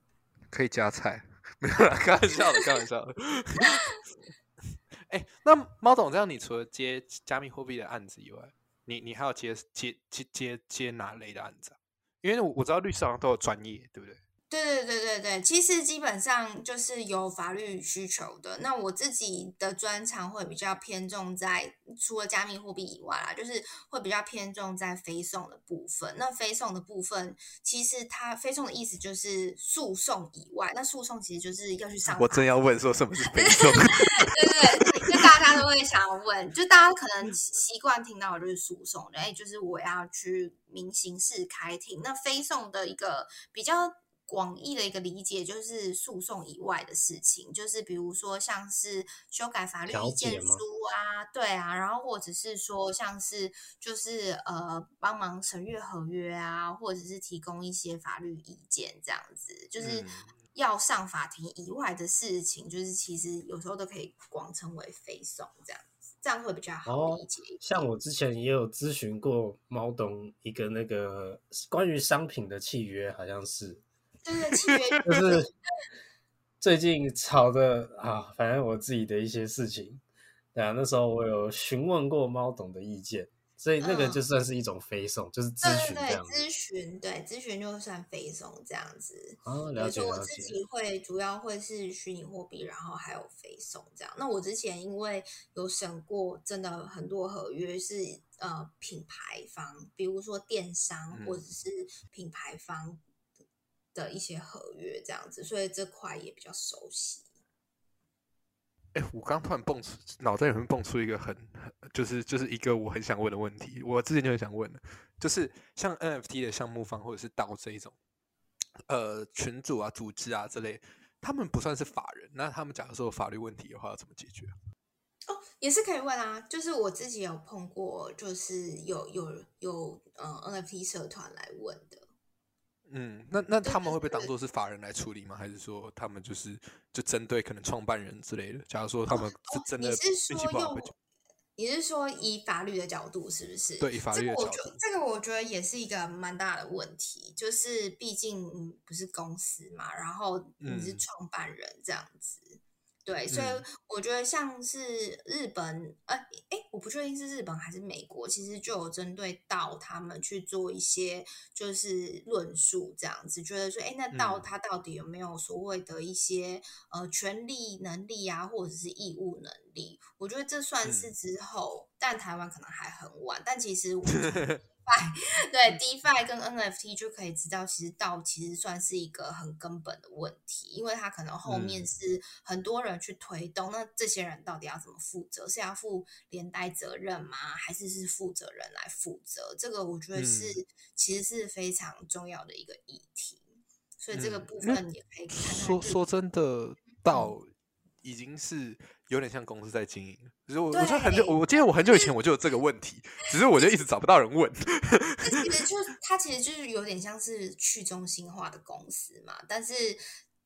可以加菜，没有啦，开玩笑的，开玩笑的。[LAUGHS] 哎、那猫总这样，你除了接加密货币的案子以外，你你还有接接接接接哪类的案子啊？因为我我知道律师好像都有专业，对不对？对对对对对，其实基本上就是有法律需求的。那我自己的专长会比较偏重在除了加密货币以外啦，就是会比较偏重在非讼的部分。那非讼的部分，其实它非讼的意思就是诉讼以外，那诉讼其实就是要去上法我正要问说什么是非讼，[LAUGHS] 对对对，就大家都会想要问，就大家可能习惯听到的就是诉讼，哎，就是我要去民刑事开庭。那非讼的一个比较广义的一个理解，就是诉讼以外的事情，就是比如说像是修改法律意见书啊，对啊，然后或者是说像是就是呃帮忙审阅合约啊，或者是提供一些法律意见这样子，就是。嗯要上法庭以外的事情，就是其实有时候都可以广称为非讼这样子，这样会比较好哦理解。像我之前也有咨询过猫董一个那个关于商品的契约，好像是，对对，契约就是最近吵的啊，反正我自己的一些事情，对啊，那时候我有询问过猫董的意见，所以那个嗯就算是一种飞送，就是咨询这样子。咨询对咨询就算飞送这样子。哦，比如了解说我自。己会主要会是虚拟货币，然后还有飞送这样。那我之前因为有审过，真的很多合约是呃品牌方，比如说电商嗯或者是品牌方的一些合约这样子，所以这块也比较熟悉。哎、我刚突然蹦出脑袋里面蹦出一个很，很就是就是一个我很想问的问题，我之前就很想问的，就是像 NFT 的项目方或者是道这一种，呃，群组啊、组织啊之类，他们不算是法人，那他们假如说有法律问题的话，要怎么解决？哦，也是可以问啊，就是我自己有碰过，就是有有有呃 NFT 社团来问的。嗯，那那他们会被当对做是法人来处理吗？还是说他们就是就针对可能创办人之类的？假如说他们是真的哦你是运气说用你是说以法律的角度是不是？对以法律的角度觉这个我觉得也是一个蛮大的问题，就是毕竟不是公司嘛，然后你是嗯创办人这样子。对，所以嗯我觉得像是日本，呃，哎，我不确定是日本还是美国，其实就有针对道他们去做一些就是论述，这样子，觉得说，哎，那道嗯它到底有没有所谓的一些呃权利能力啊，或者是义务能力？我觉得这算是嗯之后，但台湾可能还很晚。但其实 [LAUGHS] DeFi 对 DeFi 跟 NFT 就可以知道，其实道其实算是一个很根本的问题，因为它可能后面嗯是很多人去推动，那这些人到底要怎么负责？是要负连带责任吗？还是是负责人来负责？这个我觉得是、嗯其实是非常重要的一个议题，所以这个部分也可以看看日说说真的，道已经是有点像公司在经营了。就是我，我就很久，对我记得我很久以前我就有这个问题，只是我就一直找不到人问。[LAUGHS] 这其实就是它其实就是有点像是去中心化的公司嘛，但是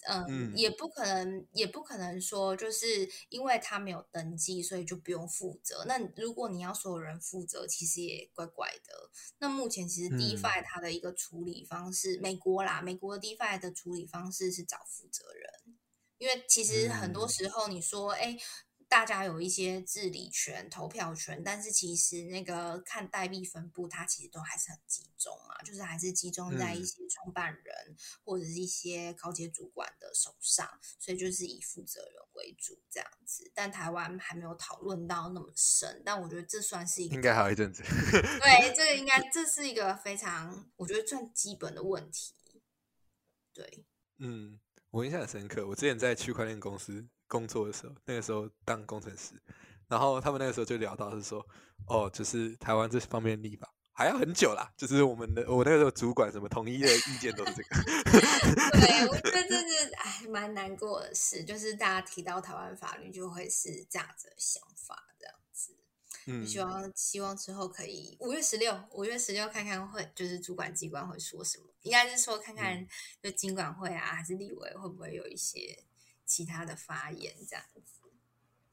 嗯，嗯也不可能，也不可能说就是因为他没有登记，所以就不用负责。那如果你要所有人负责，其实也怪怪的。那目前其实嗯 DeFi 它的一个处理方式，美国啦，美国的 DeFi 的处理方式是找负责人，因为其实很多嗯时候你说，哎、大家有一些治理权、投票权，但是其实那个看代币分布，它其实都还是很集中嘛，就是还是集中在一嗯些创办人、或者是一些高阶主管的手上，所以就是以负责人为主这样子。但台湾还没有讨论到那么深，但我觉得这算是一个应该还有一阵子。对，这个应该这是一个非常我觉得算基本的问题。对，嗯，我印象很深刻。我之前在区块链公司工作的时候，那个时候当工程师，然后他们那个时候就聊到是说，哦，就是台湾这方面立法还要很久啦。就是我们的我那个时候主管什么统一的意见都是这个。[LAUGHS] 对，我觉得这是哎蛮难过的事，就是大家提到台湾法律就会是这样子的想法，这样子。嗯，希望希望之后可以五月十六，五月十六看看会就是主管机关会说什么，应该是说看看就经管会啊还是立委会不会有一些其他的发言这样子。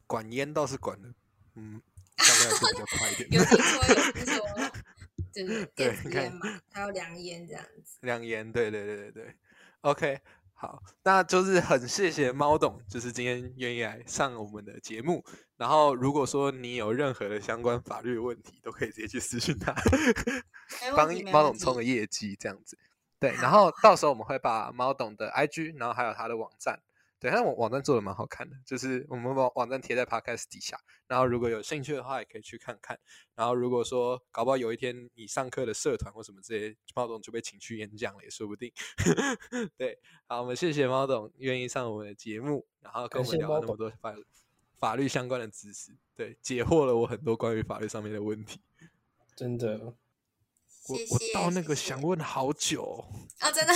管烟倒是管的，嗯，相对来说比较快一点。有听说有 [LAUGHS] 听说，就是对电子你看烟嘛，还有凉烟这样子。两烟，对对对对对，OK，好，那就是很谢谢猫董，就是今天愿意来上我们的节目。然后如果说你有任何的相关法律问题，都可以直接去私信他，帮猫。董冲个业绩这样子。对，[LAUGHS] 然后到时候我们会把猫董的 IG，然后还有他的网站，对，他网网站做的蛮好看的，就是我们把网站贴在 Podcast 底下，然后如果有兴趣的话，也可以去看看。然后如果说搞不好有一天你上课的社团或什么这些，猫总就被请去演讲了，也说不定。[LAUGHS] 对，好，我们谢谢猫总愿意上我们的节目，然后跟我们聊了那么多法法律相关的知识，对，解惑了我很多关于法律上面的问题。真的，我谢谢我到那个想问好久啊、哦，真的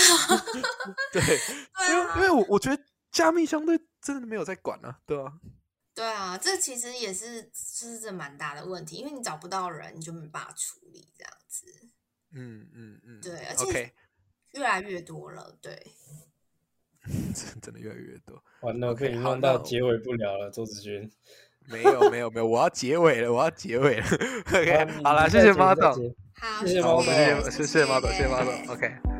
[LAUGHS] 对，[LAUGHS] 因为因为我我觉得加密相对真的没有在管啊，对啊，对啊，这其实也是是这蛮大的问题，因为你找不到人，你就没办法处理这样子。嗯嗯嗯，对而且，OK，越来越多了，对，[LAUGHS] 真真的越来越多。完了那我弄到结尾不了了，周子君。[LAUGHS] 没有没有没有，我要结尾了，我要结尾了。[LAUGHS] OK，好了，谢谢猫董，接你再接好，谢谢好，我猫董们谢谢谢谢猫董，谢谢猫董，OK。